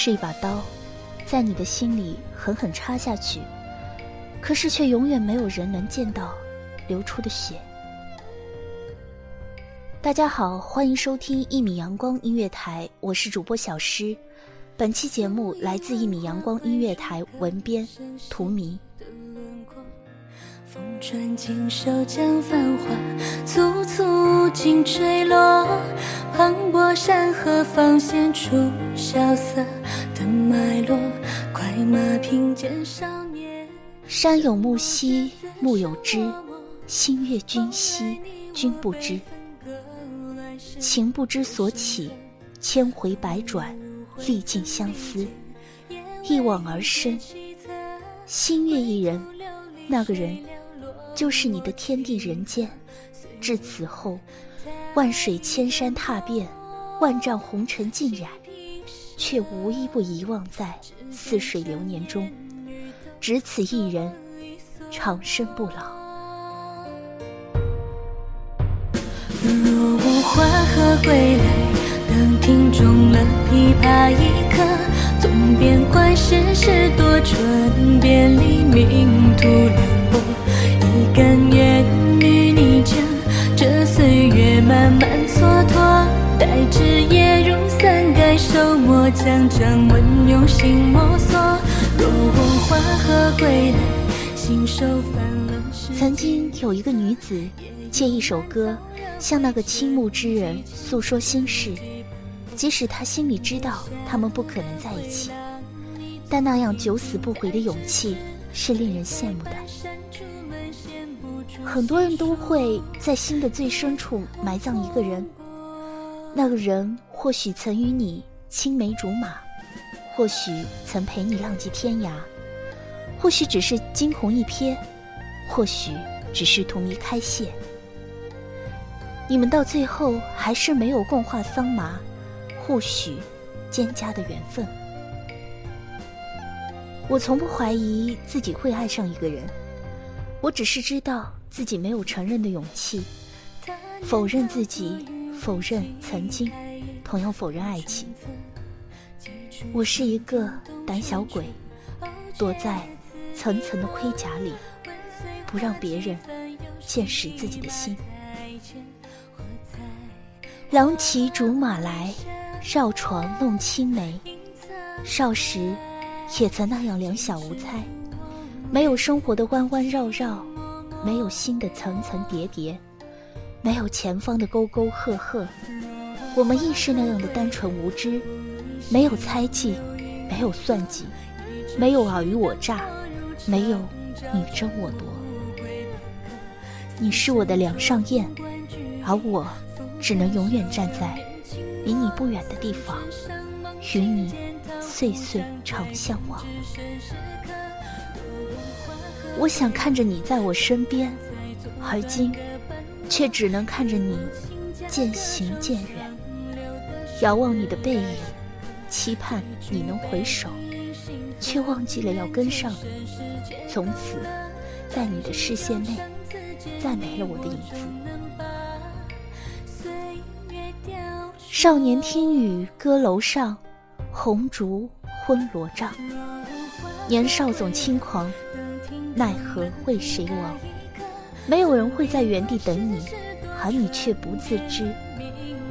是一把刀，在你的心里狠狠插下去，可是却永远没有人能见到流出的血。大家好，欢迎收听一米阳光音乐台，我是主播小诗。本期节目来自一米阳光音乐台文编图迷。风穿锦绣将繁华簇簇尽坠落，磅礴山河方显出萧瑟的脉络。快马平肩少年，山有木兮木有枝，心悦君兮君不知。情不知所起，千回百转，历尽相思，一往而深。心悦一人，那个人就是你的天地人间。至此后，万水千山踏遍，万丈红尘尽染，却无一不遗忘在似水流年中。只此一人，长生不老。若无花荷归来，当庭中了琵琶一刻，纵边观世事多舛，别离命途凉将掌纹用心摸索。若无花荷归来，信手翻了曾经有一个女子，借一首歌向那个倾慕之人诉说心事，即使她心里知道他们不可能在一起，但那样九死不悔的勇气是令人羡慕的。很多人都会在心的最深处埋葬一个人，那个人或许曾与你青梅竹马，或许曾陪你浪迹天涯，或许只是惊鸿一瞥，或许只是荼蘼开谢。你们到最后还是没有共话桑麻，或许蒹葭的缘分。我从不怀疑自己会爱上一个人，我只是知道自己没有承认的勇气，否认自己，否认曾经，同样否认爱情。我是一个胆小鬼，躲在层层的盔甲里，不让别人见识自己的心。郎骑竹马来，绕床弄青梅。少时，也曾那样两小无猜，没有生活的弯弯绕绕，没有心的层层叠叠，没有前方的沟沟壑壑。我们亦是那样的单纯无知，没有猜忌，没有算计，没有尔虞我诈，没有你争我夺。你是我的梁上燕，而我。只能永远站在离你不远的地方，与你岁岁长相望。我想看着你在我身边，而今却只能看着你渐行渐远。遥望你的背影，期盼你能回首，却忘记了要跟上。从此，在你的视线内，再没了我的影子。少年听雨歌楼上，红烛昏罗帐。年少总轻狂，奈何为谁亡？没有人会在原地等你，而你却不自知。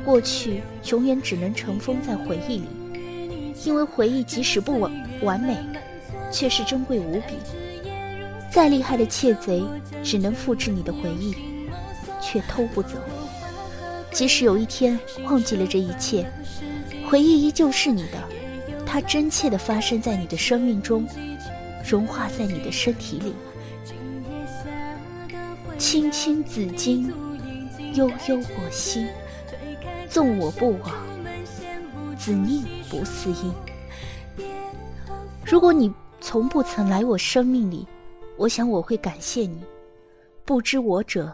过去永远只能尘封在回忆里，因为回忆即使不完完美，却是珍贵无比。再厉害的窃贼，只能复制你的回忆，却偷不走。即使有一天忘记了这一切，回忆依旧是你的，它真切地发生在你的生命中。融化在你的身体里，青青子衿，悠悠我心。纵我不往，死命不嗣音。如果你从不曾来我生命里，我想我会感谢你。不知我者，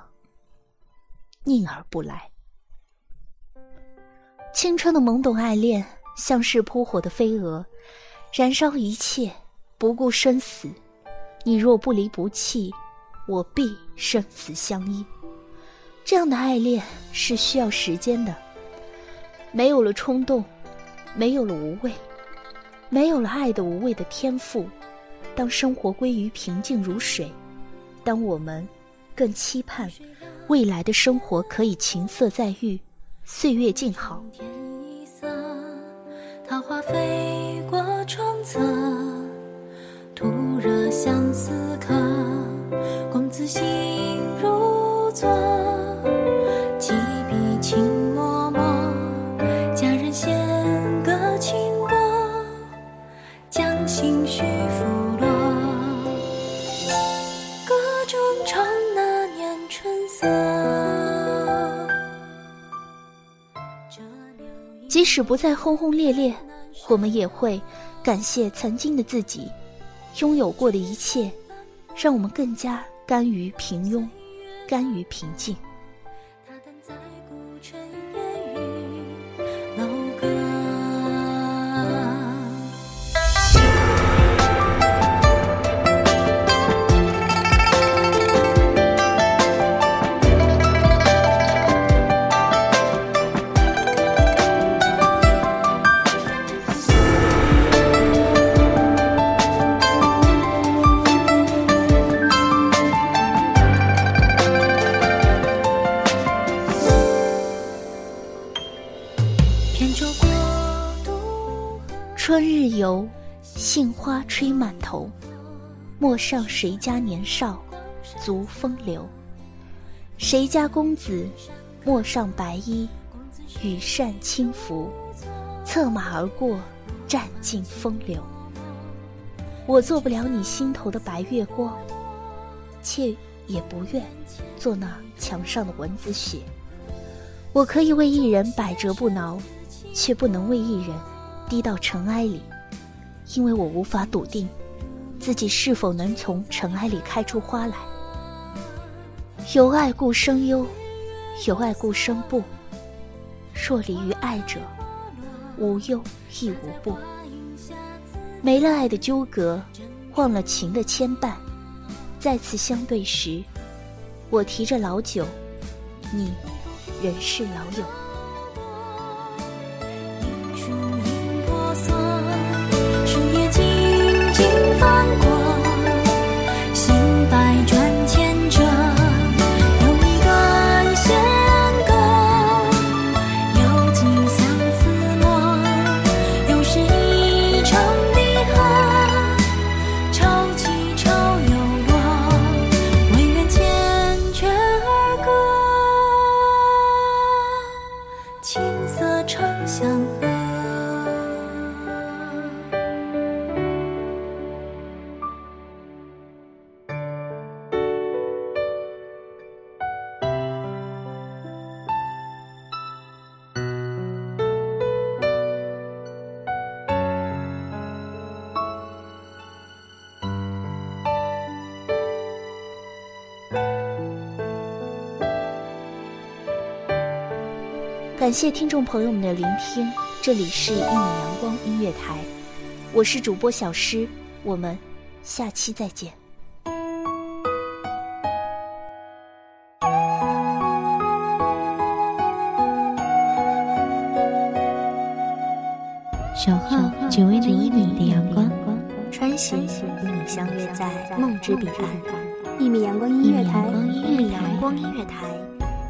宁而不来。青春的懵懂爱恋，像是扑火的飞蛾，燃烧一切。不顾生死，你若不离不弃，我必生死相依。这样的爱恋是需要时间的。没有了冲动，没有了无畏，没有了爱的无畏的天赋。当生活归于平静如水，当我们更期盼未来的生活可以琴瑟在御，岁月静好。桃花飞过窗侧。徒惹相思客，公子心使不再轰轰烈烈，我们也会感谢曾经的自己。拥有过的一切，让我们更加甘于平庸，甘于平静。春日游杏花吹满头，陌上谁家年少，足风流。谁家公子，陌上白衣，羽扇轻拂，策马而过，占尽风流。我做不了你心头的白月光，却也不愿做那墙上的蚊子血。我可以为一人百折不挠，却不能为一人低到尘埃里。因为我无法笃定，自己是否能从尘埃里开出花来。有爱故生忧，有爱故生怖。若离于爱者，无忧亦无怖。没了爱的纠葛，忘了情的牵绊，再次相对时，我提着老酒，你仍是老友。光感谢听众朋友们的聆听，这里是一米阳光音乐台，我是主播小诗，我们下期再见。小号只为那一米的阳光，穿行与你相约在梦之彼岸。一米阳光音乐台，一米阳光音乐台，